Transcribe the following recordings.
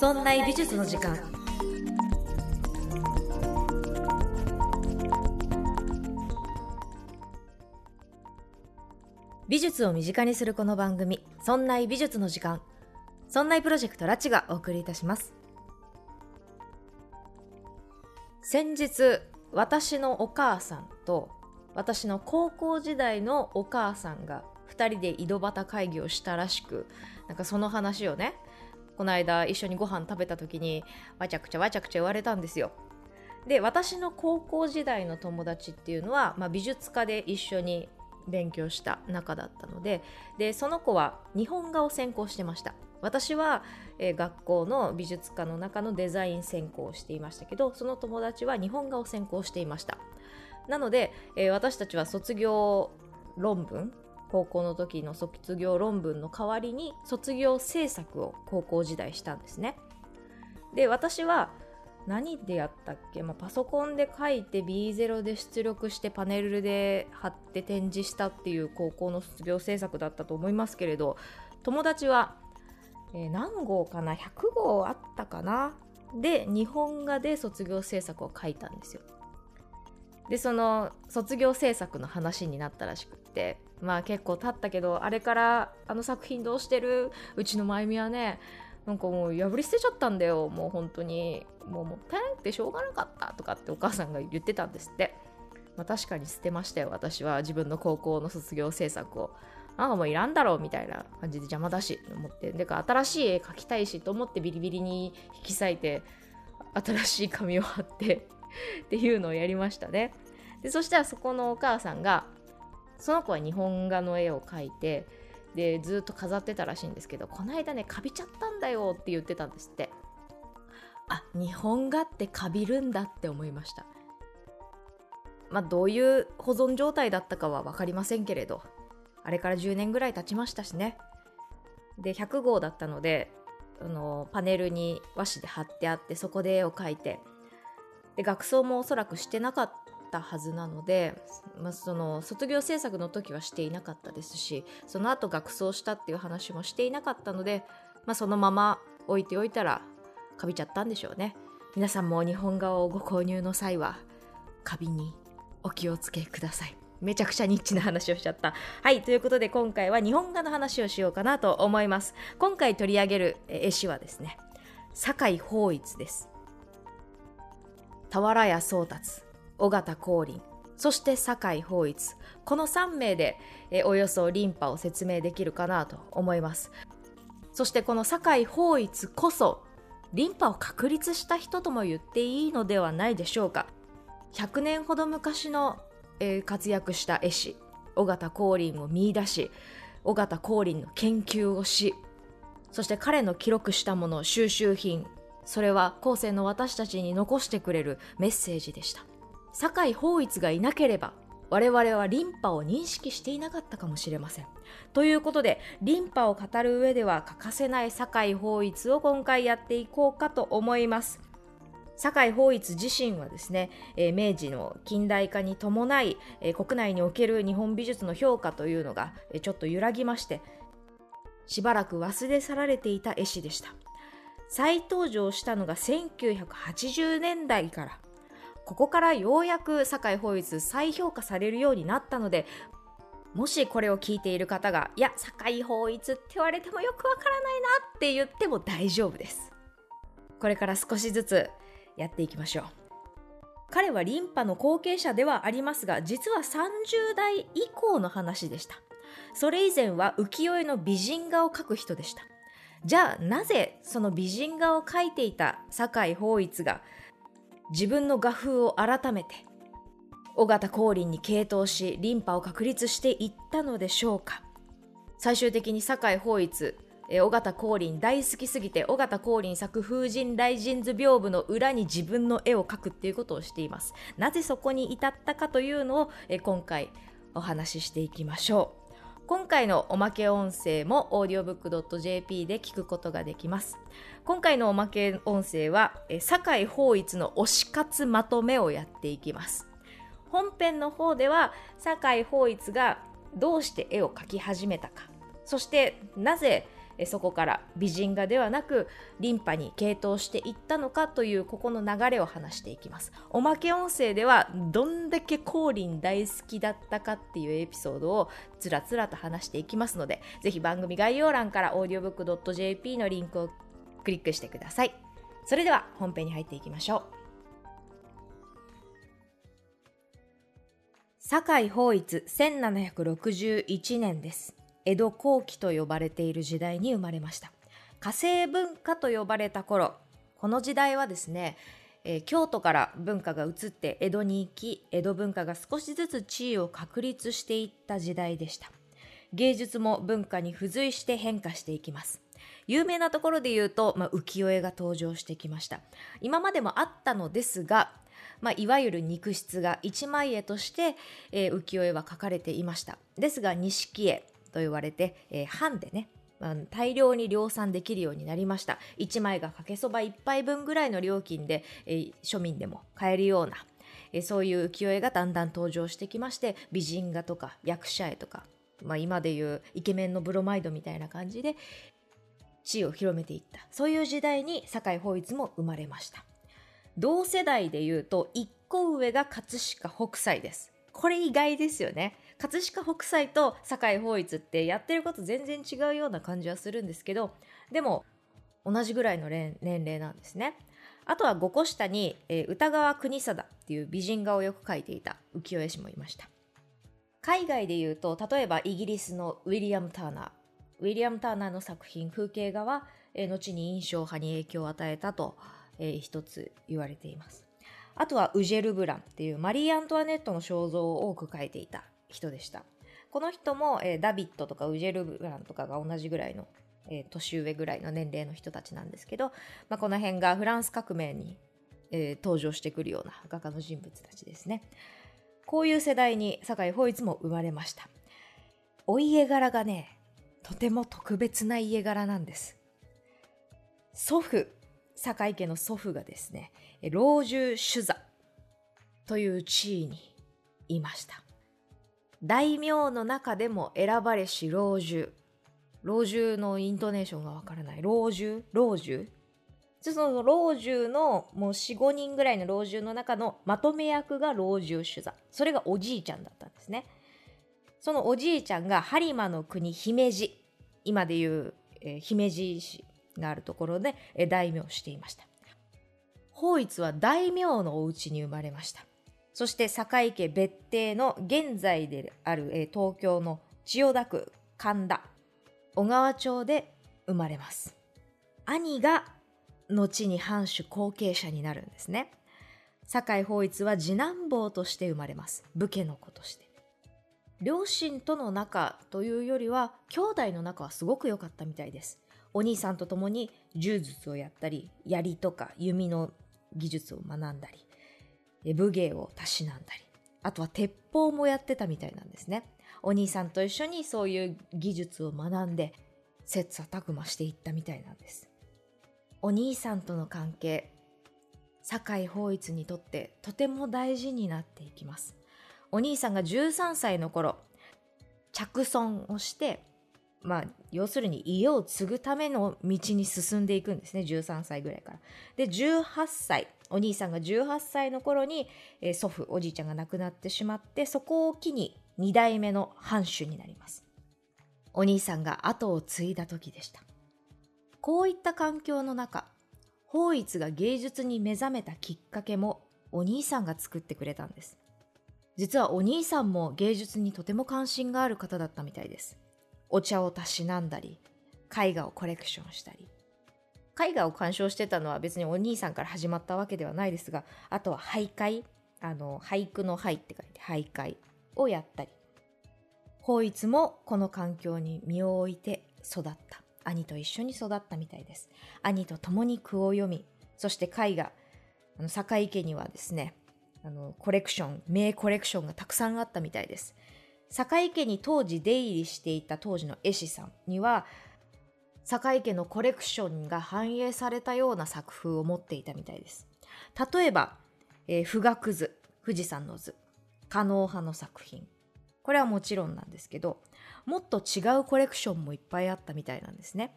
そんな美術の時間。美術を身近にするこの番組「そんな美術の時間」そんなプロジェクトラチがお送りいたします。先日私のお母さんと私の高校時代のお母さんが2人で井戸端会議をしたらしくなんかその話をねこの間一緒にご飯食べた時にわちゃくちゃわちゃくちゃ言われたんですよ。で私の高校時代の友達っていうのは、まあ、美術科で一緒に勉強した仲だったのででその子は日本画を専攻してました。私は、えー、学校の美術科の中のデザイン専攻をしていましたけどその友達は日本画を専攻していました。なので、えー、私たちは卒業論文高校の時の卒業論文の代わりに卒業制作を高校時代したんですね。で私は何でやったっけ、まあ、パソコンで書いて B0 で出力してパネルで貼って展示したっていう高校の卒業制作だったと思いますけれど友達は、えー、何号かな？100号あったかな？で日本画で卒業制作を書いたんですよ。でその卒業制作の話になったらしくって。まあ結構経ったけどあれからあの作品どうしてる？うちのまゆみはねなんかもう破り捨てちゃったんだよ。もう本当に。もうもったいなくてしょうがなかったとかってお母さんが言ってたんですって、まあ、確かに捨てましたよ。私は自分の高校の卒業制作を。なんかもういらんだろうみたいな感じで邪魔だしと思って。でか新しい絵描きたいしと思ってビリビリに引き裂いて新しい紙を貼ってっていうのをやりましたね。でそしたらそこのお母さんがその子は日本画の絵を描いてでずっと飾ってたらしいんですけどこの間ねカビちゃったんだよって言ってたんですって。あ日本画ってカビるんだって思いました。まあどういう保存状態だったかは分かりませんけれどあれから10年ぐらい経ちましたしね。で100号だったのであのパネルに和紙で貼ってあってそこで絵を描いてで学装もおそらくしてなかったはずなので、まあ、その卒業制作の時はしていなかったですしその後学装したっていう話もしていなかったので、まあ、そのまま置いておいたらカビちゃったんでしょうね皆さんも日本画をご購入の際はカビにお気をつけくださいめちゃくちゃニッチな話をしちゃった。はい、ということで今回は日本画の話をしようかなと思います。今回取り上げる絵師はですね、酒井法一です。俵屋宗達、尾形光琳、そして酒井法一。この3名でえおよそリンパを説明できるかなと思います。そしてこの酒井法一こそリンパを確立した人とも言っていいのではないでしょうか。100年ほど昔の、えー、活躍した絵師、尾形光琳を見出し、尾形光琳の研究をし、そして彼の記録したもの収集品、それは後世の私たちに残してくれるメッセージでした。酒井法一がいなければ我々はリンパを認識していなかったかもしれません。ということで、リンパを語る上では欠かせない酒井法一を今回やっていこうかと思います。酒井法一自身はですね、え、明治の近代化に伴い、え、国内における日本美術の評価というのが、え、ちょっと揺らぎまして、しばらく忘れ去られていた絵師でした。再登場したのが1980年代から。ここからようやく酒井法一再評価されるようになったのでもしこれを聞いている方がいや酒井法一って言われてもよくわからないなって言っても大丈夫です。これから少しずつやっていきましょう。彼はリンパの後継者ではありますが実は30代以降の話でした。それ以前は浮世絵の美人画を描く人でした。じゃあなぜその美人画を描いていた酒井法一が自分の画風を改めて尾形光琳に傾倒しリンパを確立していったのでしょうか？最終的に酒井法一尾形光琳大好きすぎて尾形光琳作風神雷神図屏風の裏に自分の絵を描くっていうことをしています。なぜそこに至ったかというのを今回お話ししていきましょう。今回のおまけ音声も audiobook.jp で聞くことができます。今回のおまけ音声は、酒井法一の推し活まとめをやっていきます。本編の方では、酒井法一がどうして絵を描き始めたか、そしてなぜそこから美人画ではなくリンパに傾倒していったのかというここの流れを話していきます。おまけ音声ではどんだけ降臨大好きだったかっていうエピソードをつらつらと話していきますのでぜひ番組概要欄から audiobook.jp のリンクをクリックしてください。それでは本編に入っていきましょう。堺法一1761年です。江戸後期と呼ばれている時代に生まれました。火星文化と呼ばれた頃この時代はですね、えー、京都から文化が移って江戸に行き江戸文化が少しずつ地位を確立していった時代でした。芸術も文化に付随して変化していきます。有名なところで言うと、まあ、浮世絵が登場してきました。今までもあったのですがまあ、いわゆる肉質が一枚絵として、えー、浮世絵は描かれていました。ですが錦絵。と言われて、えー、版でね大量に量産できるようになりました。1枚がかけそば1杯分ぐらいの料金で、えー、庶民でも買えるような、えー、そういう浮世絵がだんだん登場してきまして美人画とか役者絵とか、まあ、今でいうイケメンのブロマイドみたいな感じで地位を広めていった。そういう時代に堺法一も生まれました。同世代でいうと1個上が葛飾北斎です。これ意外ですよね。葛飾北斎と堺法一ってやってること全然違うような感じはするんですけどでも同じぐらいの年齢なんですね。あとは5個下に、えー、歌川国貞っていう美人画をよく描いていた浮世絵師もいました。海外でいうと例えばイギリスのウィリアム・ターナー。ウィリアム・ターナーの作品風景画は、えー、後に印象派に影響を与えたと、えー、一つ言われています。あとはウジェル・ブランっていうマリー・アントワネットの肖像を多く描いていた人でした。この人も、えー、ダビッドとかウジェル・ブランとかが同じぐらいの、えー、年上ぐらいの年齢の人たちなんですけど、まあ、この辺がフランス革命に、えー、登場してくるような画家の人物たちですね。こういう世代に酒井法一も生まれました。お家柄がね、とても特別な家柄なんです。祖父、酒井家の祖父がですね、老中主座という地位にいました。大名の中でも選ばれし老中。老中のイントネーションがわからない。老中？老中？その老中のもう4、5人ぐらいの老中の中のまとめ役が老中主座。それがおじいちゃんだったんですね。そのおじいちゃんが播磨の国姫路。今でいう、えー、姫路市があるところで、えー、大名をしていました。法一は大名のお家に生まれました。そして堺家別邸の現在である、え東京の千代田区神田小川町で生まれます。兄が後に藩主後継者になるんですね。堺法一は次男坊として生まれます。武家の子として。両親との仲というよりは兄弟の仲はすごく良かったみたいです。お兄さんと共に柔術をやったり槍とか弓の技術を学んだり武芸をたしなんだり、あとは鉄砲もやってたみたいなんですね。お兄さんと一緒にそういう技術を学んで、切磋琢磨していったみたいなんです。お兄さんとの関係、堺法一にとってとても大事になっていきます。お兄さんが13歳の頃、着尊をして、まあ、要するに家を継ぐための道に進んでいくんですね、13歳ぐらいから。で、18歳、お兄さんが18歳の頃に、えー、祖父おじいちゃんが亡くなってしまってそこを機に2代目の藩主になります。お兄さんが後を継いだ時でした。こういった環境の中法一が芸術に目覚めたきっかけもお兄さんが作ってくれたんです。実はお兄さんも芸術にとても関心がある方だったみたいです。お茶をたしなんだり絵画をコレクションしたり絵画を鑑賞してたのは別にお兄さんから始まったわけではないですがあとは俳諧あの俳句の俳って書いて俳諧をやったり。法一もこの環境に身を置いて育った。兄と一緒に育ったみたいです。兄と共に句を読みそして絵画あの坂井家にはですねあのコレクション名コレクションがたくさんあったみたいです。坂井家に当時出入りしていた当時の絵師さんには坂家のコレクションが反映されたような作風を持っていたみたいです。例えば、えー、富岳図、富士山の図、狩野派の作品。これはもちろんなんですけど、もっと違うコレクションもいっぱいあったみたいなんですね。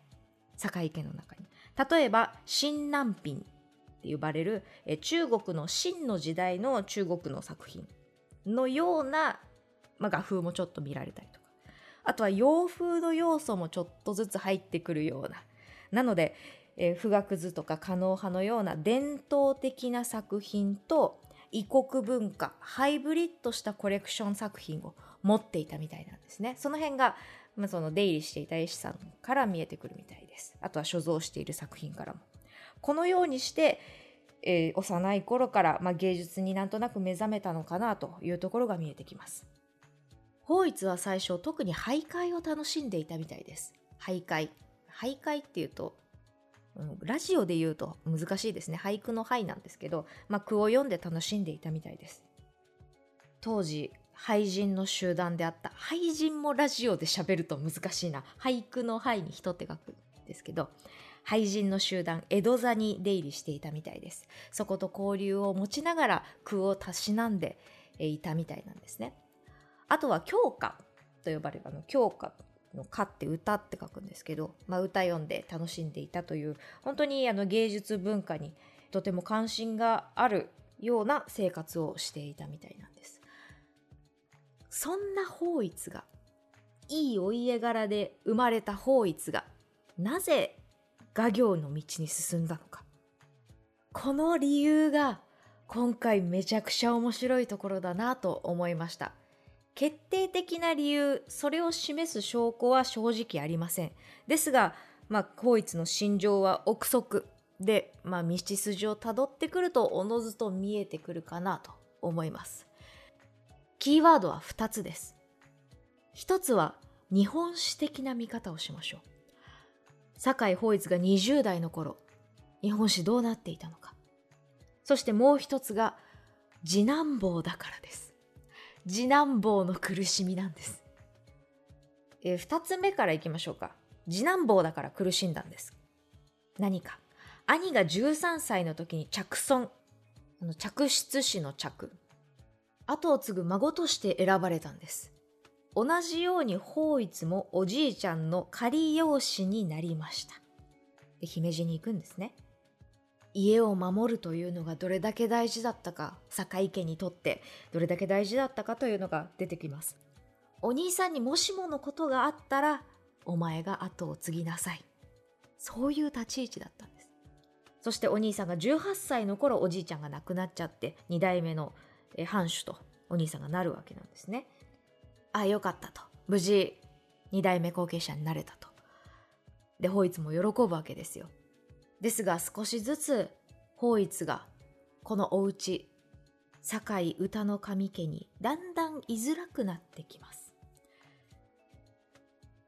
堺家の中に例えば新南品って呼ばれるえ中国の秦の時代の中国の作品のような、まあ、画風もちょっと見られたりとかあとは洋風の要素もちょっとずつ入ってくるような。なので、えー、富岳図とか狩野派のような伝統的な作品と異国文化ハイブリッドしたコレクション作品を持っていたみたいなんですね。その辺が、まあ、その出入りしていた絵師さんから見えてくるみたいです。あとは所蔵している作品からも。このようにして、えー、幼い頃から、まあ、芸術になんとなく目覚めたのかなというところが見えてきます。法一は最初特に徘徊を楽しんでいたみたいです。徘徊。徘徊っていうとラジオで言うと難しいですね。俳句の「俳」なんですけど、まあ、句を読んで楽しんでいたみたいです。当時俳人の集団であった。俳人もラジオで喋ると難しいな。俳句の「俳」に人って書くんですけど俳人の集団江戸座に出入りしていたみたいです。そこと交流を持ちながら句をたしなんでいたみたいなんですね。あとは教歌と呼ばれるあの教歌の歌って歌って書くんですけど、まあ、歌読んで楽しんでいたという本当にあの芸術文化にとても関心があるような生活をしていたみたいなんです。そんな法一がいいお家柄で生まれた法一がなぜ画業の道に進んだのか。この理由が今回めちゃくちゃ面白いところだなと思いました。決定的な理由それを示す証拠は正直ありません。ですがまあ光一の心情は憶測で、まあ、道筋をたどってくるとおのずと見えてくるかなと思います。キーワードは2つです。1つは日本史的な見方をしましょう。酒井法一が20代の頃日本史どうなっていたのか。そしてもう一つが次男坊だからです。次男坊の苦しみなんです。えー、2つ目からいきましょうか。次男坊だから苦しんだんです。何か。兄が13歳の時に着尊。あの着室師の着。後を継ぐ孫として選ばれたんです。同じように法一もおじいちゃんの仮養子になりました。で姫路に行くんですね。家を守るというのがどれだけ大事だったか坂井家にとってどれだけ大事だったかというのが出てきます。お兄さんにもしものことがあったらお前が後を継ぎなさい。そういう立ち位置だったんです。そしてお兄さんが18歳の頃おじいちゃんが亡くなっちゃって2代目の藩主とお兄さんがなるわけなんですね。ああよかったと。無事2代目後継者になれたと。で法一も喜ぶわけですよ。ですが少しずつ法一がこのお家堺歌の神家にだんだん居づらくなってきます。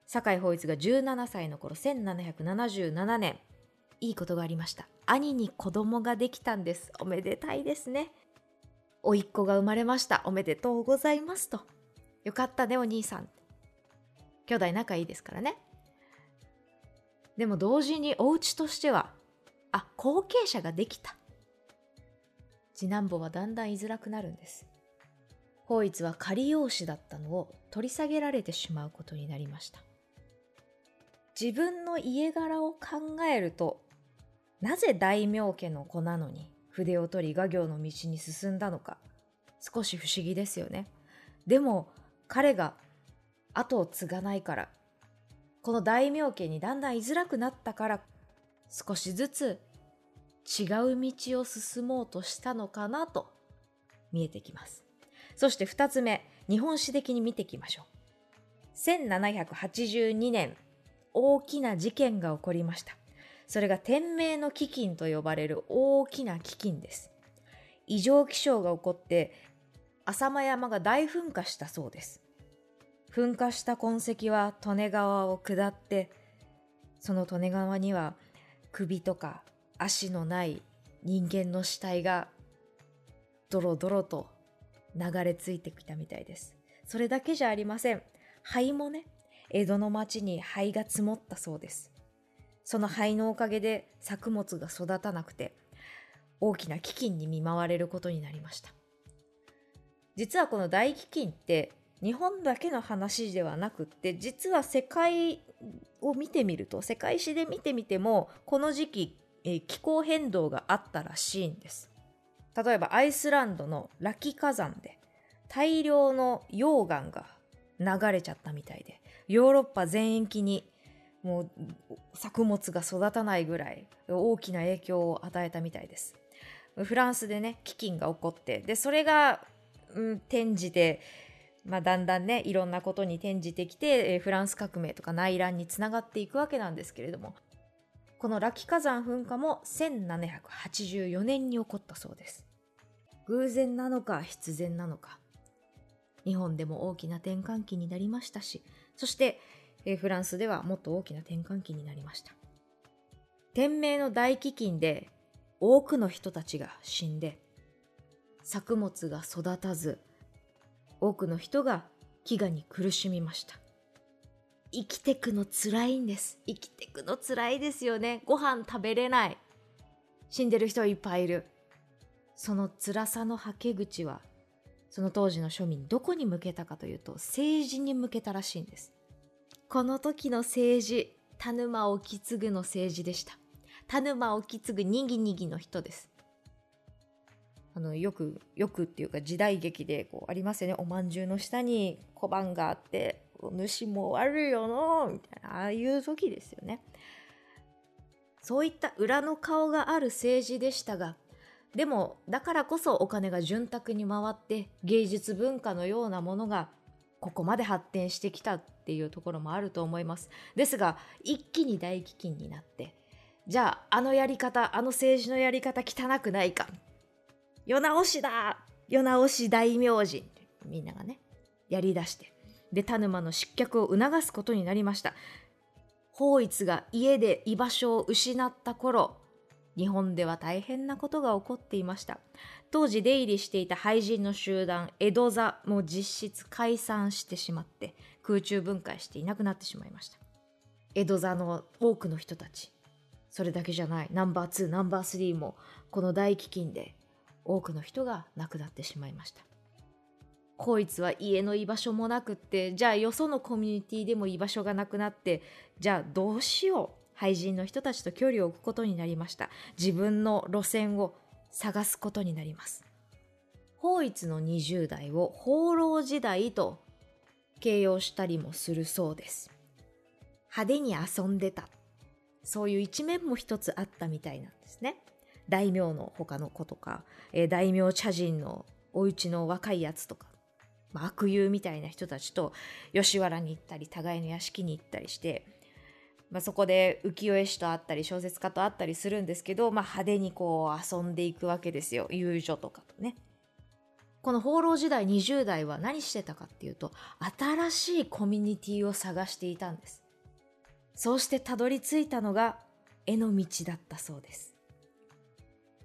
堺法一が17歳の頃1777年いいことがありました。兄に子供ができたんです。おめでたいですね。おっ子が生まれました。おめでとうございますと。よかったねお兄さん。兄弟仲いいですからね。でも同時にお家としてはあ後継者ができた。次男坊はだんだん居づらくなるんです。法一は仮養子だったのを取り下げられてしまうことになりました。自分の家柄を考えるとなぜ大名家の子なのに筆を取り画業の道に進んだのか少し不思議ですよね。でも彼が後を継がないからこの大名家にだんだん居づらくなったから少しずつ違う道を進もうとしたのかなと見えてきます。そして2つ目、日本史的に見ていきましょう。1782年、大きな事件が起こりました。それが天明の飢饉と呼ばれる大きな飢饉です。異常気象が起こって浅間山が大噴火したそうです。噴火した痕跡は利根川を下ってその利根川には首とか足のない人間の死体がドロドロと流れ着いてきたみたいです。それだけじゃありません。灰もね、江戸の町に灰が積もったそうです。その灰のおかげで作物が育たなくて、大きな飢饉に見舞われることになりました。実はこの大飢饉って日本だけの話ではなくって実は世界を見てみると世界史で見てみてもこの時期、えー、気候変動があったらしいんです。例えばアイスランドのラキ火山で大量の溶岩が流れちゃったみたいでヨーロッパ全域にもう作物が育たないぐらい大きな影響を与えたみたいです。フランスでね飢饉が起こってでそれが、うん、転じてまあ、だんだんねいろんなことに転じてきて、え、フランス革命とか内乱につながっていくわけなんですけれどもこのラキ火山噴火も1784年に起こったそうです。偶然なのか必然なのか。日本でも大きな転換期になりましたしそして、フランスではもっと大きな転換期になりました。天明の大飢饉で多くの人たちが死んで作物が育たず多くの人が飢餓に苦しみました。生きてくの辛いんです。生きてくの辛いですよね。ご飯食べれない。死んでる人いっぱいいる。その辛さのはけ口はその当時の庶民どこに向けたかというと政治に向けたらしいんです。この時の政治田沼意次の政治でした。田沼意次にぎにぎの人です。あのよくよくっていうか時代劇でこうありますよね。おまんじゅうの下に小判があって主も悪いよのみたいなああいう時ですよね。そういった裏の顔がある政治でしたがでもだからこそお金が潤沢に回って芸術文化のようなものがここまで発展してきたっていうところもあると思います。ですが一気に大飢饉になってじゃああのやり方あの政治のやり方汚くないか。世直しだ世直し大名人。みんながねやりだして。で田沼の失脚を促すことになりました。法一が家で居場所を失った頃日本では大変なことが起こっていました。当時出入りしていた俳人の集団江戸座も実質解散してしまって空中分解していなくなってしまいました。江戸座の多くの人たちそれだけじゃない。ナンバー2ナンバー3もこの大飢饉で多くの人が亡くなってしまいました。こいつは家の居場所もなくってじゃあよそのコミュニティでも居場所がなくなってじゃあどうしよう。廃人の人たちと距離を置くことになりました。自分の路線を探すことになります。法一の20代を放浪時代と形容したりもするそうです。派手に遊んでた。そういう一面も一つあったみたいなんですね。大名の他の子とか、えー、大名茶人のお家の若いやつとか、まあ、悪友みたいな人たちと吉原に行ったり互いの屋敷に行ったりして、まあ、そこで浮世絵師と会ったり小説家と会ったりするんですけど、まあ、派手にこう遊んでいくわけですよ遊女とかとね。この放浪時代20代は何してたかっていうと新しいコミュニティを探していたんです。そうしてたどり着いたのが絵の道だったそうです。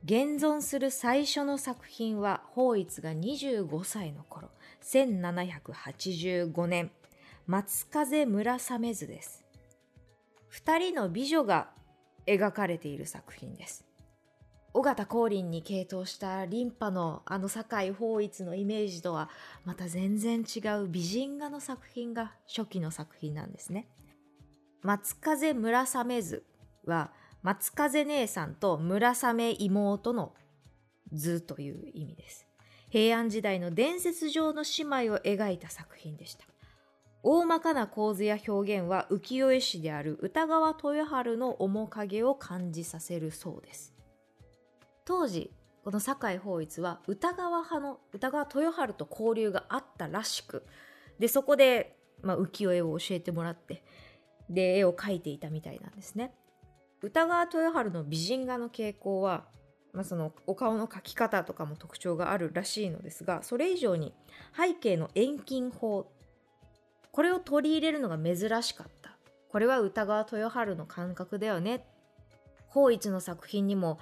現存する最初の作品は法一が25歳の頃1785年松風村雨図です。二人の美女が描かれている作品です。尾形光琳に傾倒したリンパのあの堺法一のイメージとはまた全然違う美人画の作品が初期の作品なんですね。松風村雨図は松風姉さんと村雨妹の図という意味です。平安時代の伝説上の姉妹を描いた作品でした。大まかな構図や表現は浮世絵師である歌川豊春の面影を感じさせるそうです。当時、この堺法一は歌川派の歌川豊春と交流があったらしく、で、そこで、まあ、浮世絵を教えてもらって、で、絵を描いていたみたいなんですね。歌川豊春の美人画の傾向は、まあ、そのお顔の描き方とかも特徴があるらしいのですがそれ以上に背景の遠近法これを取り入れるのが珍しかった。これは歌川豊春の感覚だよね。法一の作品にも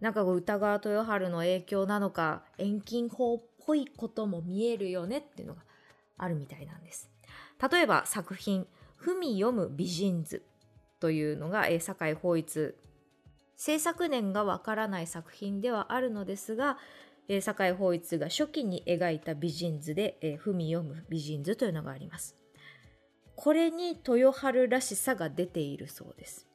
なんか歌川豊春の影響なのか遠近法っぽいことも見えるよねっていうのがあるみたいなんです。例えば作品「文読む美人図」というのが、えー、堺法一制作年がわからない作品ではあるのですがえー、堺法一が初期に描いた美人図で、えー、文読む美人図というのがあります。これに豊春らしさが出ているそうです。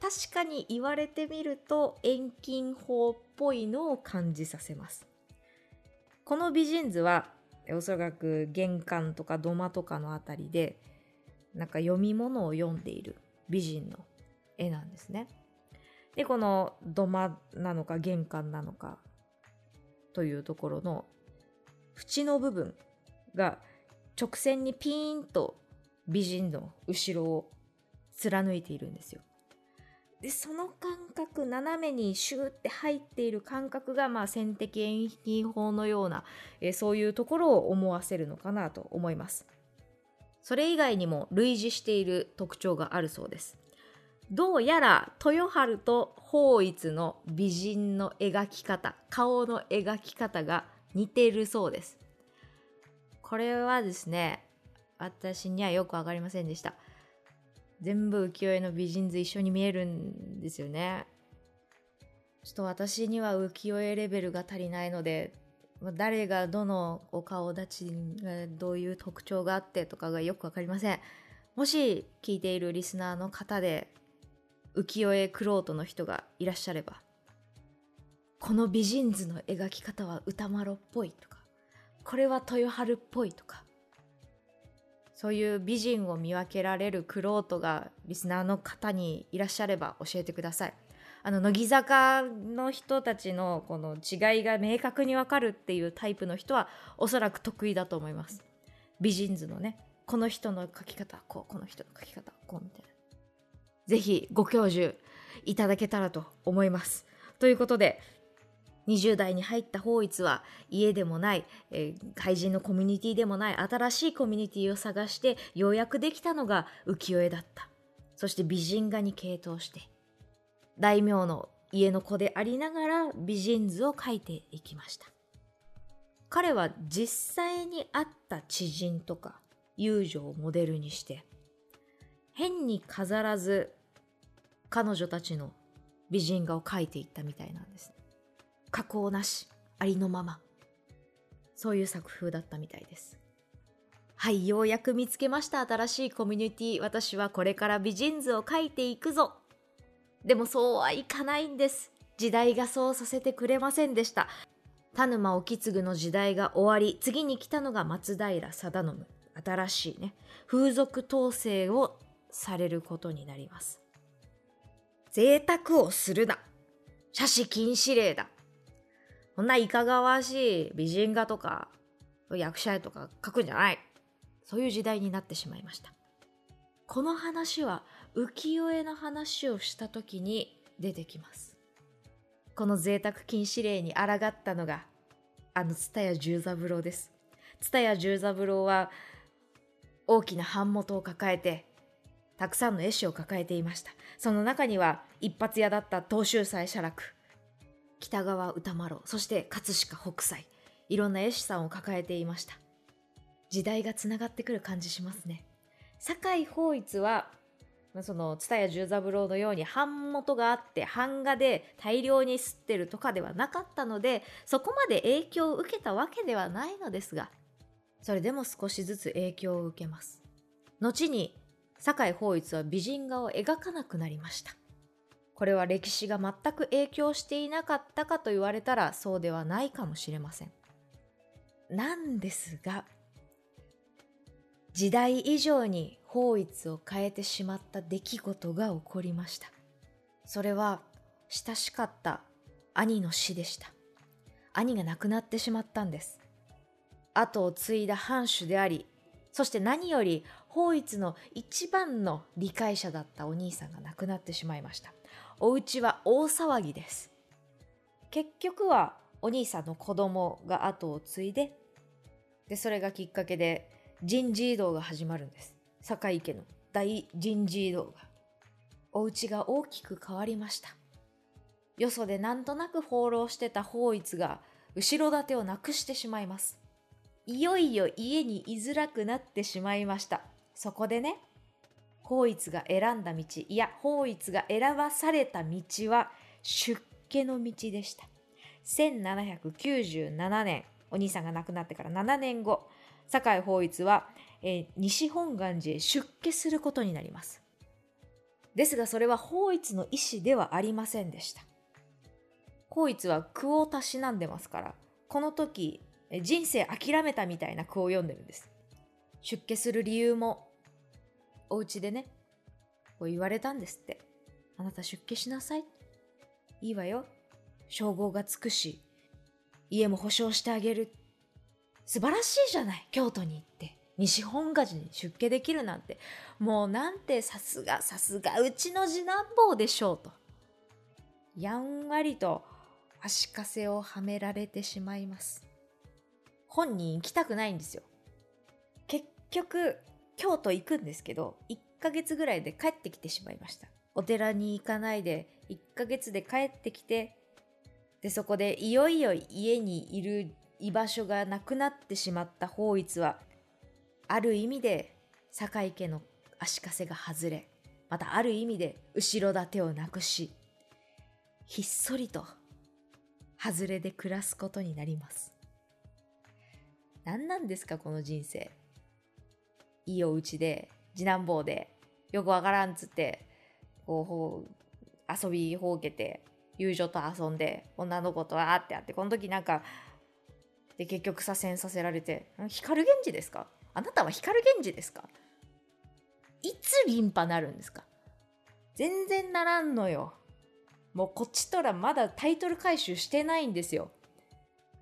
確かに言われてみると遠近法っぽいのを感じさせます。この美人図はおそらく玄関とか土間とかのあたりでなんか読み物を読んでいる美人の絵なんですね。でこの土間なのか玄関なのかというところの縁の部分が直線にピーンと美人の後ろを貫いているんですよ。でその感覚斜めにシューって入っている感覚が、まあ、線的遠近法のような、え、そういうところを思わせるのかなと思います。それ以外にも類似している特徴があるそうです。どうやら豊春と法一の美人の描き方顔の描き方が似ているそうです。これはですね私にはよく分かりませんでした。全部浮世絵の美人図一緒に見えるんですよね。ちょっと私には浮世絵レベルが足りないので誰がどのお顔立ちがどういう特徴があってとかがよく分かりません。もし聞いているリスナーの方で浮世絵クロートの人がいらっしゃればこの美人図の描き方は歌丸っぽいとかこれは豊春っぽいとかそういう美人を見分けられるクロートがリスナーの方にいらっしゃれば教えてください。あの乃木坂の人たちのこの違いが明確にわかるっていうタイプの人はおそらく得意だと思います。美人図のねこの人の描き方こうこの人の描き方こうみたいな。ぜひご教授いただけたらと思います。ということで、20代に入った法一は家でもない、えー、怪人のコミュニティでもない新しいコミュニティを探してようやくできたのが浮世絵だった。そして美人画に傾倒して、大名の家の子でありながら美人図を描いていきました。彼は実際にあった知人とか遊女をモデルにして変に飾らず彼女たちの美人画を描いていったみたいなんです。加工なし、ありのまま。そういう作風だったみたいです。はい、ようやく見つけました新しいコミュニティ。私はこれから美人図を描いていくぞ。でもそうはいかないんです。時代がそうさせてくれませんでした。田沼意次の時代が終わり、次に来たのが松平定信。新しいね、風俗統制をされることになります。贅沢をするな。写真禁止令だ。こんないかがわしい美人画とか役者絵とか描くんじゃない。そういう時代になってしまいました。この話は浮世絵の話をした時に出てきます。この贅沢禁止令に抗ったのがあの蔦屋十三郎です。蔦屋十三郎は大きな版元を抱えてたくさんの絵師を抱えていました。その中には一発屋だった東秀斎写楽、北川歌丸、そして葛飾北斎、いろんな絵師さんを抱えていました。時代がつながってくる感じしますね。堺法一は、その蔦屋十三郎のように版元があって版画で大量に刷ってるとかではなかったのでそこまで影響を受けたわけではないのですがそれでも少しずつ影響を受けます後に堺法一は美人画を描かなくなりました。これは歴史が全く影響していなかったかと言われたらそうではないかもしれません。なんですが、時代以上に法一を変えてしまった出来事が起こりました。それは親しかった兄の死でした。兄が亡くなってしまったんです。後を継いだ藩主であり、そして何より法一の一番の理解者だったお兄さんが亡くなってしまいました。お家は大騒ぎです。結局はお兄さんの子供が後を継いで、で、それがきっかけで人事異動が始まるんです。坂井家の大人事異動が。お家が大きく変わりました。よそでなんとなく放浪してた法一が後ろ盾をなくしてしまいます。いよいよ家に居づらくなってしまいました。そこでね、法一が選んだ道、いや、法一が選ばされた道は出家の道でした。1797年お兄さんが亡くなってから7年後酒井法一は、えー、西本願寺へ出家することになります。ですがそれは法一の意思ではありませんでした。法一は句をたしなんでますからこの時人生諦めたみたいな句を読んでるんです。出家する理由もお家でねこう言われたんですって。あなた出家しなさい。いいわよ。称号がつくし家も保証してあげる。素晴らしいじゃない。京都に行って。西本願寺に出家できるなんて。もうなんてさすがさすがうちの次男坊でしょうと。やんわりと足かせをはめられてしまいます。本人行きたくないんですよ。結局京都行くんですけど1ヶ月ぐらいで帰ってきてしまいました。お寺に行かないで1ヶ月で帰ってきてでそこでいよいよ家にいる居場所がなくなってしまった法一はある意味で酒井家の足かせが外れまたある意味で後ろ盾をなくしひっそりと外れで暮らすことになります。何なんですかこの人生。いいお家で次男坊でよくわからんっつってこう遊びほうけて友情と遊んで女の子とあってやってこの時なんかで結局左遷させられて光源氏ですか？あなたは光源氏ですか？いつリンパなるんですか？全然ならんのよ。もうこっちとらまだタイトル回収してないんですよ。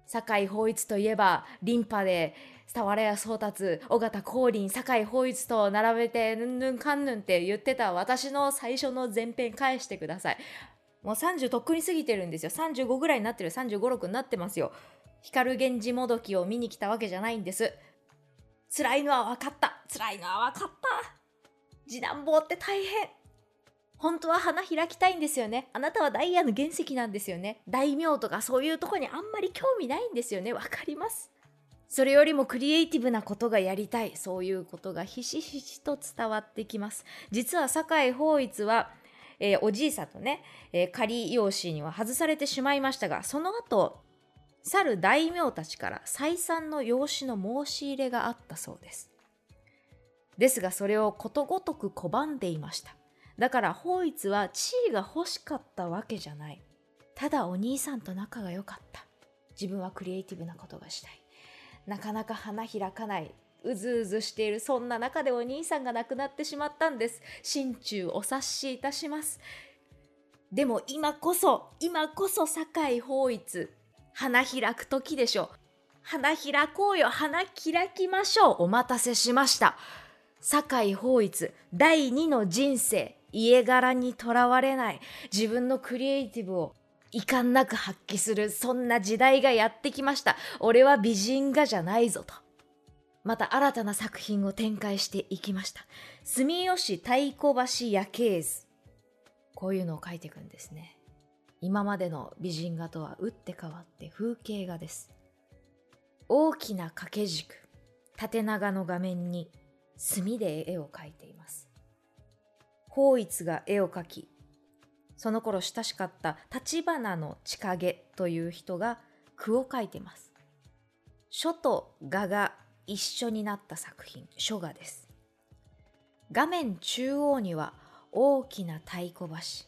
酒井法一といえばリンパで俵屋宗達尾形光琳酒井法一と並べてぬんぬんかんぬんって言ってた私の最初の前編返してくださいもう30とっくに過ぎてるんですよ35ぐらいになってる35、6になってますよ光源氏もどきを見に来たわけじゃないんです辛いのは分かった辛いのは分かった次男坊って大変本当は花開きたいんですよね。あなたはダイヤの原石なんですよね。大名とかそういうとこにあんまり興味ないんですよね。わかります。それよりもクリエイティブなことがやりたい。そういうことがひしひしと伝わってきます。実は酒井法一は、えー、おじいさんとね、えー、仮養子には外されてしまいましたが、その後、去る大名たちから再三の養子の申し入れがあったそうです。ですがそれをことごとく拒んでいました。だから法一は地位が欲しかったわけじゃない。ただお兄さんと仲が良かった。自分はクリエイティブなことがしたい。なかなか花開かない。うずうずしているそんな中でお兄さんが亡くなってしまったんです。心中お察しいたします。でも今こそ、今こそ酒井法一、花開く時でしょう。花開こうよ、花開きましょう。お待たせしました。酒井法一、第二の人生、家柄にとらわれない、自分のクリエイティブを遺憾なく発揮する、そんな時代がやってきました。俺は美人画じゃないぞと。また新たな作品を展開していきました。住吉太鼓橋夜景図。こういうのを書いていくんですね。今までの美人画とは打って変わって風景画です。大きな掛け軸、縦長の画面に墨で絵を描いています。法一が絵を描き、その頃親しかった立花の千景という人が句を書いてます。書と画が一緒になった作品、書画です。画面中央には大きな太鼓橋。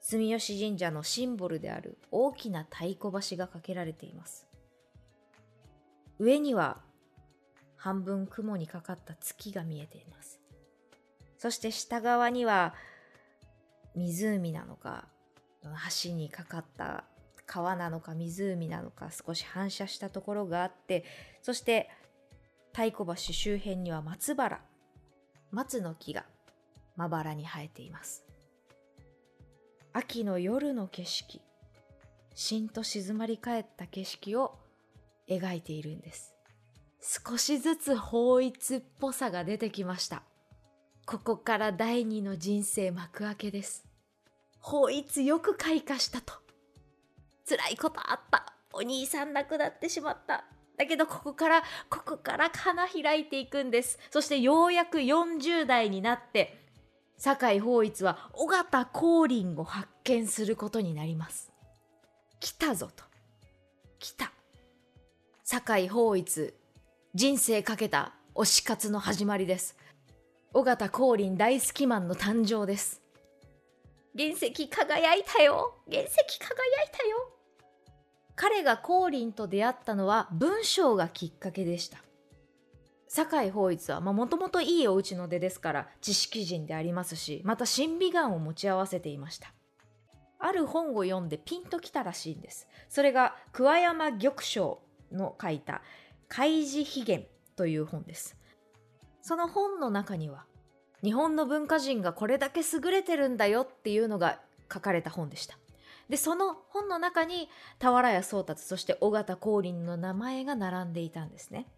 住吉神社のシンボルである大きな太鼓橋が架けられています。上には半分雲にかかった月が見えています。そして下側には湖なのか橋にかかった川なのか湖なのか少し反射したところがあってそして太鼓橋周辺には松原松の木がまばらに生えています。秋の夜の景色しんと静まり返った景色を描いているんです。少しずつ法一っぽさが出てきました。ここから第二の人生幕開けです。法一よく開花したと。辛いことあった。お兄さん亡くなってしまった。だけどここから、ここから花開いていくんです。そしてようやく40代になって、酒井法一は尾形光琳を発見することになります。来たぞと。来た酒井法一人生かけた推し活の始まりです尾形光琳大好きマンの誕生です。原石輝いたよ。原石輝いたよ。彼が光琳と出会ったのは文章がきっかけでした。酒井法一はもともといいお家の出ですから知識人でありますしまた審美眼を持ち合わせていました。ある本を読んでピンときたらしいんです。それが桑山玉章の書いた「開示秘言」という本ですその本の中には日本の文化人がこれだけ優れてるんだよっていうのが書かれた本でした。でその本の中に俵屋宗達そして尾形光琳の名前が並んでいたんですね。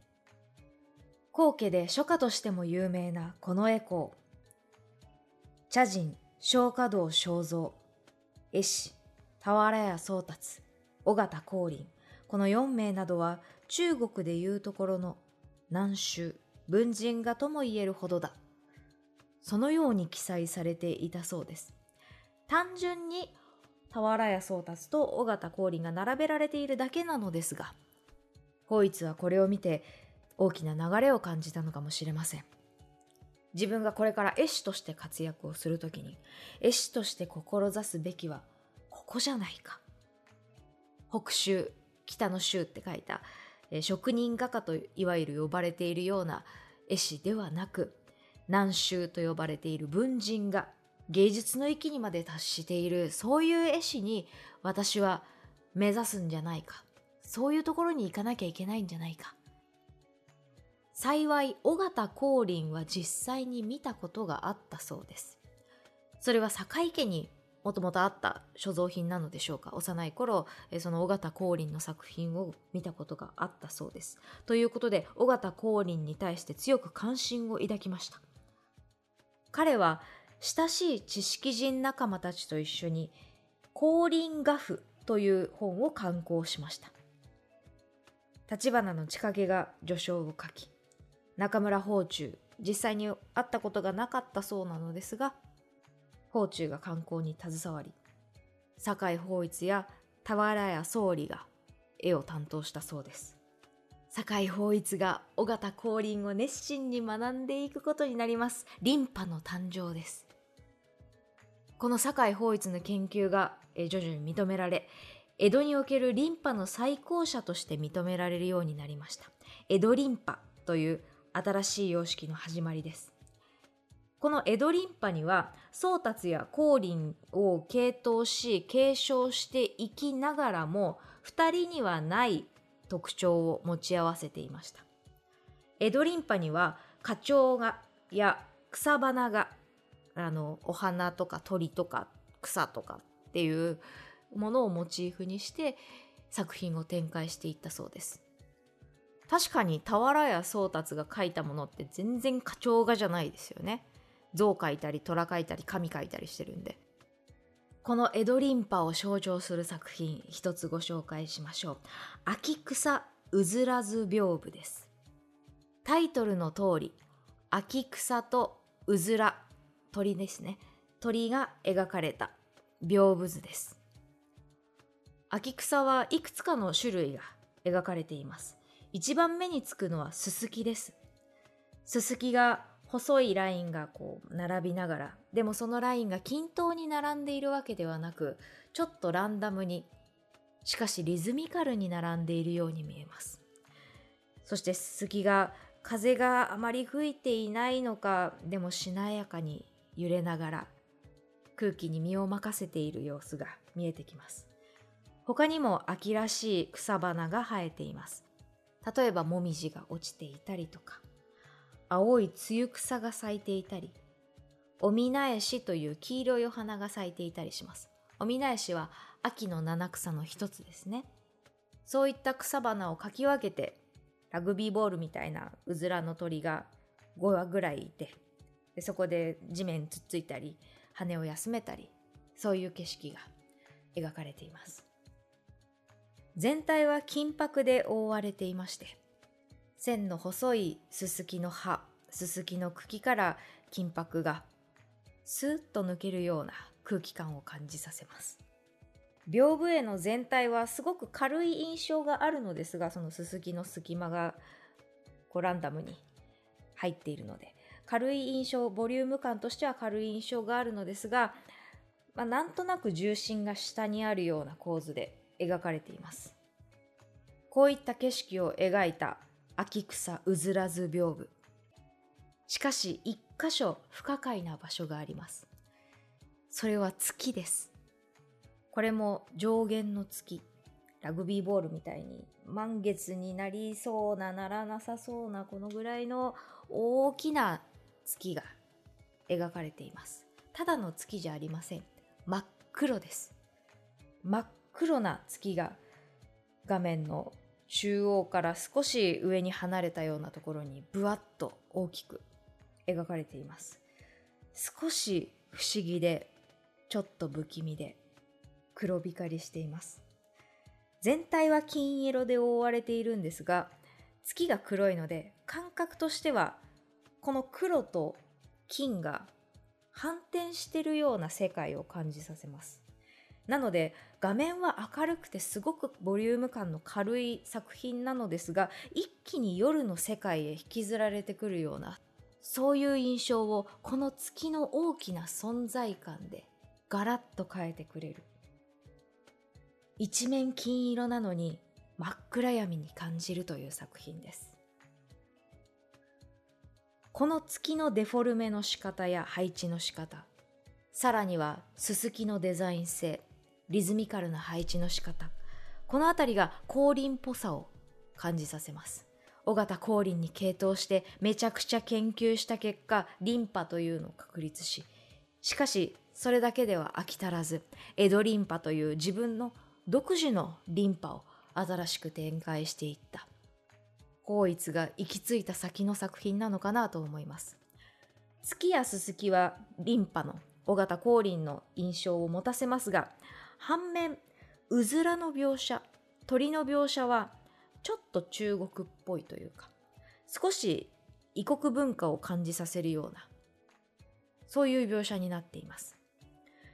皇家で書家としても有名なこの絵公茶人松花堂正蔵。絵師俵屋宗達尾形光琳。この4名などは中国でいうところの南州。文人画とも言えるほどだ。そのように記載されていたそうです。単純に俵屋宗達と尾形光琳が並べられているだけなのですが法一はこれを見て大きな流れを感じたのかもしれません。自分がこれから絵師として活躍をするときに絵師として志すべきはここじゃないか。北州北の州って書いた、職人画家といわゆる呼ばれているような絵師ではなく南州と呼ばれている文人画芸術の域にまで達しているそういう絵師に私は目指すんじゃないかそういうところに行かなきゃいけないんじゃないか。幸い尾形光琳は実際に見たことがあったそうです。それは坂井家にもともとあった所蔵品なのでしょうか？幼い頃その尾形光琳の作品を見たことがあったそうです。ということで尾形光琳に対して強く関心を抱きました。彼は親しい知識人仲間たちと一緒に光琳画譜という本を刊行しました。橘の千景が序章を書き中村宝中実際に会ったことがなかったそうなのですが宝中が観光に携わり酒井法一や俵屋総理が絵を担当したそうです。酒井法一が尾形光琳を熱心に学んでいくことになります。リンパの誕生です。この酒井法一の研究が徐々に認められ江戸におけるリンパの最高者として認められるようになりました。江戸リンパという新しい様式の始まりです。この江戸リンパには宗達や光琳を系統し継承していきながらも2人にはない特徴を持ち合わせていました。江戸リンパには花鳥画や草花があのお花とか鳥とか草とかっていうものをモチーフにして作品を展開していったそうです。確かに俵屋宗達が描いたものって全然花鳥画じゃないですよね。象描いたり虎描いたり神描いたりしてるんで。この江戸リンパを象徴する作品一つご紹介しましょう。秋草うずらず屏風です。タイトルの通り秋草とうずら鳥ですね。鳥が描かれた屏風図です。秋草はいくつかの種類が描かれています。一番目につくのはススキです。ススキが細いラインがこう並びながらでもそのラインが均等に並んでいるわけではなくちょっとランダムにしかしリズミカルに並んでいるように見えます。そしてススキが風があまり吹いていないのかでもしなやかに揺れながら空気に身を任せている様子が見えてきます。他にも秋らしい草花が生えています。例えばもみじが落ちていたりとか。青い露草が咲いていたりおみなえしという黄色いお花が咲いていたりします。おみなえしは秋の七草の一つですね。そういった草花をかき分けてラグビーボールみたいなうずらの鳥が5羽ぐらいいてでそこで地面つっついたり羽を休めたりそういう景色が描かれています。全体は金箔で覆われていまして線の細いすすきの葉すすきの茎から金箔がスーッと抜けるような空気感を感じさせます。屏風絵の全体はすごく軽い印象があるのですがそのすすきの隙間がこうランダムに入っているので軽い印象ボリューム感としては軽い印象があるのですが、まあ、なんとなく重心が下にあるような構図で描かれています。こういった景色を描いた秋草うずらず屏風。しかし一箇所不可解な場所があります。それは月です。これも上限の月。ラグビーボールみたいに満月になりそうなならなさそうなこのぐらいの大きな月が描かれています。ただの月じゃありません。真っ黒です。真っ黒な月が画面の中央から少し上に離れたようなところにぶわっと大きく描かれています。少し不思議でちょっと不気味で黒光りしています。全体は金色で覆われているんですが月が黒いので感覚としてはこの黒と金が反転してるような世界を感じさせます。なので画面は明るくてすごくボリューム感の軽い作品なのですが一気に夜の世界へ引きずられてくるようなそういう印象をこの月の大きな存在感でガラッと変えてくれる。一面金色なのに真っ暗闇に感じるという作品です。この月のデフォルメの仕方や配置の仕方さらにはすすきのデザイン性リズミカルな配置の仕方。この辺りが降臨っぽさを感じさせます。尾形降臨に傾倒してめちゃくちゃ研究した結果リンパというのを確立ししかしそれだけでは飽き足らず江戸リンパという自分の独自のリンパを新しく展開していった。光一が行き着いた先の作品なのかなと思います。月やすすきはリンパの尾形光琳の印象を持たせますが反面うずらの描写鳥の描写はちょっと中国っぽいというか少し異国文化を感じさせるようなそういう描写になっています。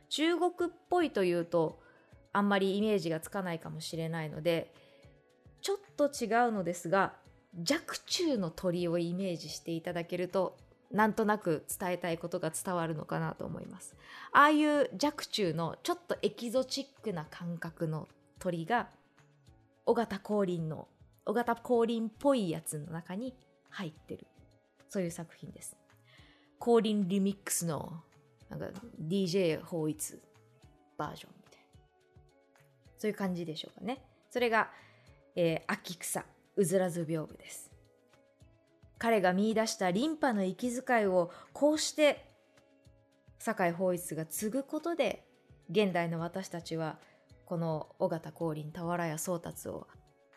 中国っぽいというとあんまりイメージがつかないかもしれないのでちょっと違うのですが若冲の鳥をイメージしていただけるとなんとなく伝えたいことが伝わるのかなと思いますああいう若冲のちょっとエキゾチックな感覚の鳥が尾形光琳の尾形光琳っぽいやつの中に入ってるそういう作品です光琳リミックスのなんか DJ 法一バージョンみたいなそういう感じでしょうかね。それが、えー、秋草、うずらず屏風です。彼が見出したリンパの息遣いをこうして酒井法一が継ぐことで現代の私たちはこの尾形光琳俵屋宗達を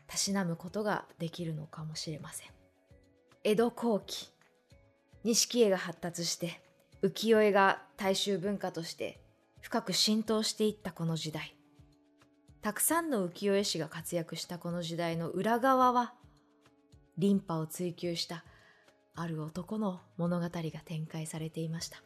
たしなむことができるのかもしれません。江戸後期錦絵が発達して浮世絵が大衆文化として深く浸透していったこの時代。たくさんの浮世絵師が活躍したこの時代の裏側はリンパを追求したある男の物語が展開されていました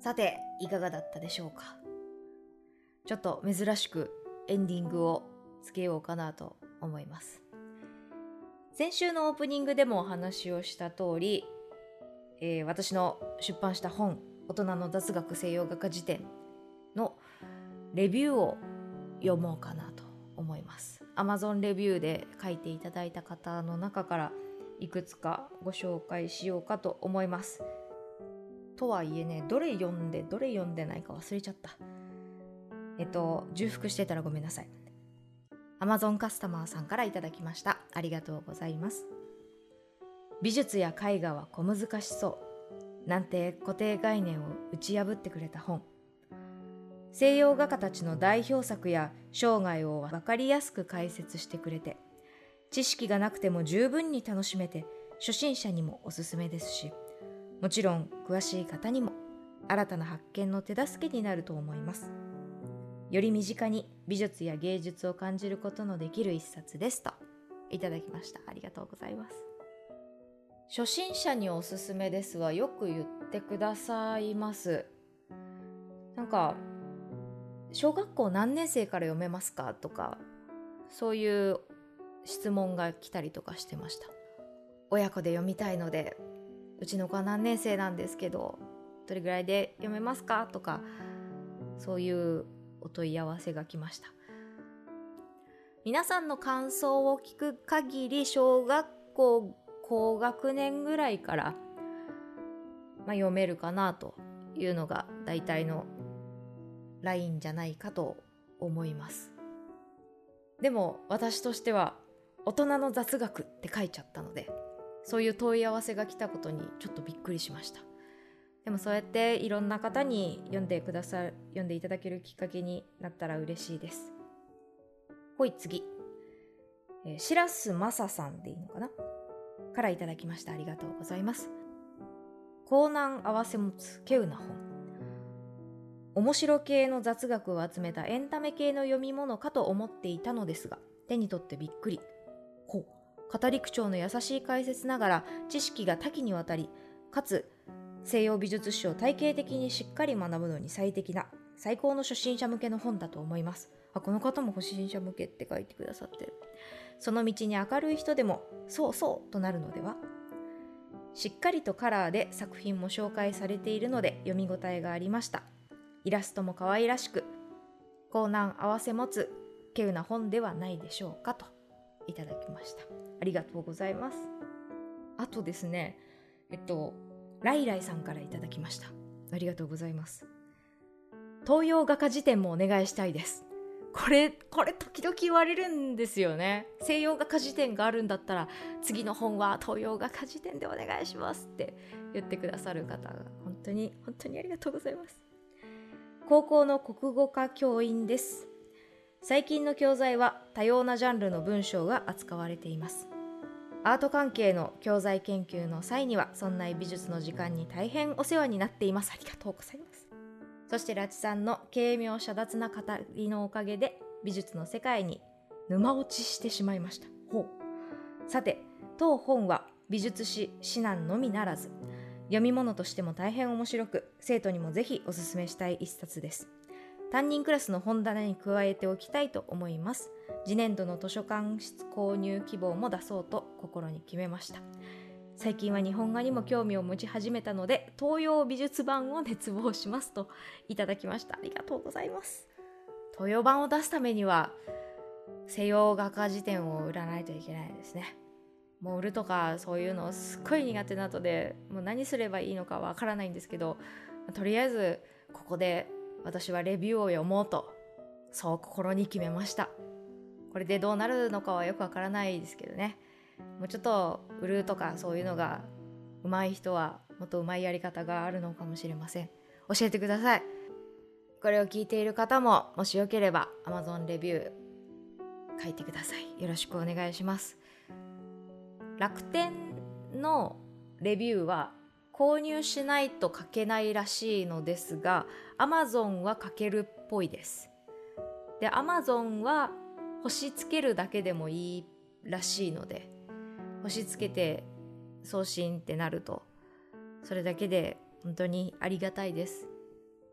さていかがだったでしょうか？ちょっと珍しくエンディングをつけようかなと思います。先週のオープニングでもお話をした通り、えー、私の出版した本「大人の雑学西洋画家辞典」のレビューを読もうかなと思います。Amazon レビューで書いていただいた方の中からいくつかご紹介しようかと思います。とはいえね、どれ読んでどれ読んでないか忘れちゃった。えっと、重複してたらごめんなさい。Amazon カスタマーさんからいただきました。ありがとうございます。美術や絵画は小難しそう。なんて固定概念を打ち破ってくれた本。西洋画家たちの代表作や生涯を分かりやすく解説してくれて、知識がなくても十分に楽しめて、初心者にもおすすめですし、もちろん詳しい方にも新たな発見の手助けになると思います。より身近に美術や芸術を感じることのできる一冊ですといただきました。ありがとうございます。初心者におすすめですはよく言ってくださいます。なんか小学校何年生から読めますかとかそういう質問が来たりとかしてました。親子で読みたいのでうちの子は何年生なんですけどどれぐらいで読めますかとかそういうお問い合わせが来ました。皆さんの感想を聞く限り小学校高学年ぐらいから、まあ、読めるかなというのが大体のラインじゃないかと思います。でも私としては大人の雑学って書いちゃったのでそういう問い合わせが来たことにちょっとびっくりしました。でもそうやっていろんな方に読んでくださる読んでいただけるきっかけになったら嬉しいです。ほい次、えー、白洲正さんでいいのかな？からいただきました。ありがとうございます。江南合わせ持つ稀有な本。面白系の雑学を集めたエンタメ系の読み物かと思っていたのですが手に取ってびっくり。ほう。語り口調の優しい解説ながら知識が多岐にわたりかつ西洋美術史を体系的にしっかり学ぶのに最適な最高の初心者向けの本だと思います。あこの方も初心者向けって書いてくださってる。その道に明るい人でもそうそうとなるのではしっかりとカラーで作品も紹介されているので読み応えがありました。イラストも可愛らしく高難合わせ持つ稀有な本ではないでしょうかといただきました。ありがとうございます。あとですねえっとライライさんからいただきました。ありがとうございます。東洋画家辞典もお願いしたいです。これこれ時々言われるんですよね。西洋画家辞典があるんだったら次の本は東洋画家辞典でお願いしますって言ってくださる方が本当に本当にありがとうございます。高校の国語科教員です。最近の教材は多様なジャンルの文章が扱われています。アート関係の教材研究の際にはそんな美術の時間に大変お世話になっています。ありがとうございます。そして拉致さんの軽妙遮奪な語りのおかげで美術の世界に沼落ちしてしまいました。ほう。さて当本は美術史指南のみならず読み物としても大変面白く生徒にもぜひおすすめしたい一冊です。担任クラスの本棚に加えておきたいと思います。次年度の図書館室購入希望も出そうと心に決めました。最近は日本画にも興味を持ち始めたので東洋美術版を熱望しますといただきました。ありがとうございます。東洋版を出すためには西洋画家辞典を売らないといけないですね。もう売るとかそういうのすっごい苦手なのでもう何すればいいのかわからないんですけどとりあえずここで私はレビューを読もうとそう心に決めました。これでどうなるのかはよくわからないですけどね。もうちょっと売るとかそういうのが上手い人はもっと上手いやり方があるのかもしれません。教えてください。これを聞いている方ももしよければ Amazon レビュー書いてください。よろしくお願いします。楽天のレビューは購入しないと書けないらしいのですが Amazon は書けるっぽいです。で Amazon は星つけるだけでもいいらしいので星つけて送信ってなるとそれだけで本当にありがたいです。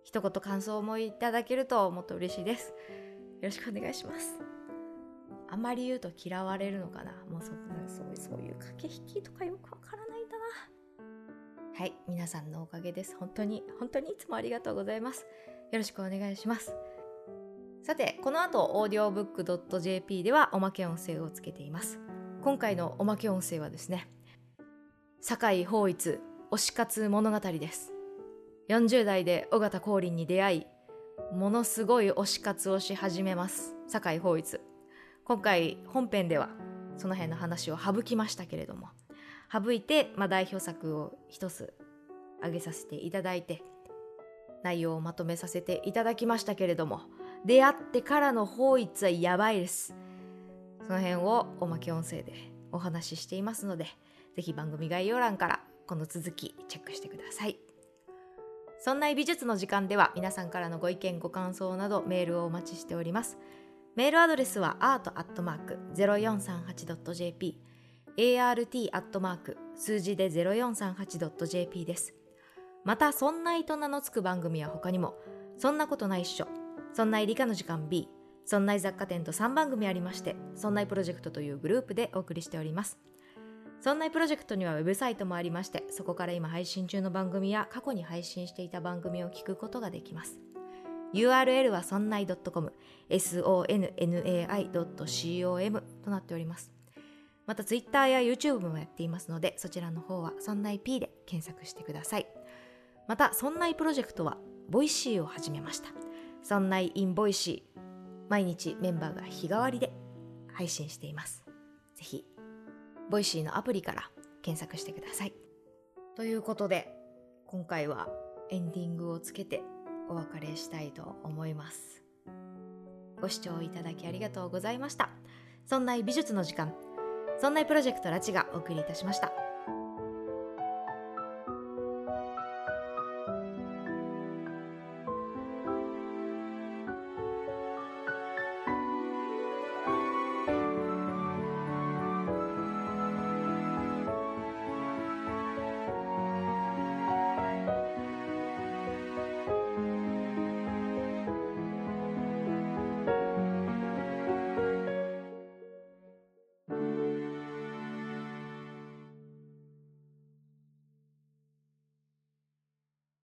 一言感想もいただけるともっと嬉しいです。よろしくお願いします。あまり言うと嫌われるのかな。もうそそうそういう駆け引きとかよくわからはい皆さんのおかげです。本当に本当にいつもありがとうございます。よろしくお願いします。さてこの後オーディオブック .jp ではおまけ音声をつけています。今回のおまけ音声はですね堺法一推し活物語です。40代で尾形光琳に出会いものすごい推し活をし始めます堺法一。今回本編ではその辺の話を省きましたけれども省いて、まあ、代表作を一つ挙げさせていただいて内容をまとめさせていただきましたけれども出会ってからの法一はやばいです。その辺をおまけ音声でお話ししていますのでぜひ番組概要欄からこの続きチェックしてください。そんな美術の時間では皆さんからのご意見ご感想などメールをお待ちしております。メールアドレスは art.0438.jp art. アットマーク数字で 0438.jp ですまたそんないと名の付く番組は他にもそんなことないっしょそんない理科の時間 B そんない雑貨店と3番組ありましてそんないプロジェクトというグループでお送りしておりますそんないプロジェクトにはウェブサイトもありまして、そこから今配信中の番組や過去に配信していた番組を聞くことができます。URL はそんない .com、sonnai.com となっております。また Twitter や YouTube もやっていますので、そちらの方はそんない P で検索してください。また、そんないプロジェクトは、 Voicy を始めました。そんない in Voicy、毎日メンバーが日替わりで配信しています。ぜひ Voicy のアプリから検索してください。ということで、今回はエンディングをつけてお別れしたいと思います。ご視聴いただきありがとうございました。そんない美術の時間、そんないプロジェクトラチがお送りいたしました。